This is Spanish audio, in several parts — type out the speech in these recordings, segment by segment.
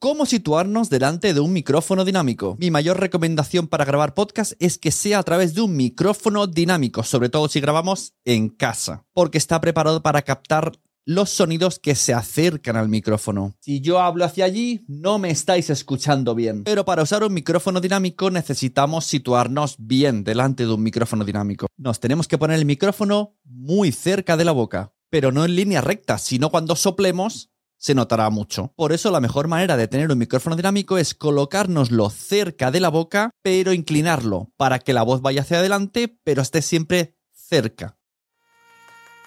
¿Cómo situarnos delante de un micrófono dinámico? Mi mayor recomendación para grabar podcast es que sea a través de un micrófono dinámico, sobre todo si grabamos en casa, porque está preparado para captar los sonidos que se acercan al micrófono. Si yo hablo hacia allí, no me estáis escuchando bien. Pero para usar un micrófono dinámico necesitamos situarnos bien delante de un micrófono dinámico. Nos tenemos que poner el micrófono muy cerca de la boca, pero no en línea recta, sino cuando soplemos se notará mucho. Por eso la mejor manera de tener un micrófono dinámico es colocárnoslo cerca de la boca, pero inclinarlo para que la voz vaya hacia adelante, pero esté siempre cerca.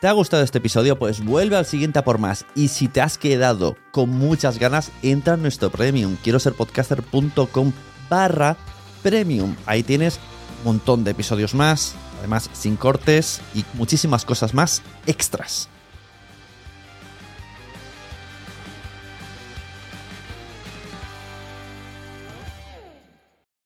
¿Te ha gustado este episodio? Pues vuelve al siguiente a por más. Y si te has quedado con muchas ganas, entra en nuestro premium. Quiero ser podcaster.com barra premium. Ahí tienes un montón de episodios más, además sin cortes y muchísimas cosas más extras.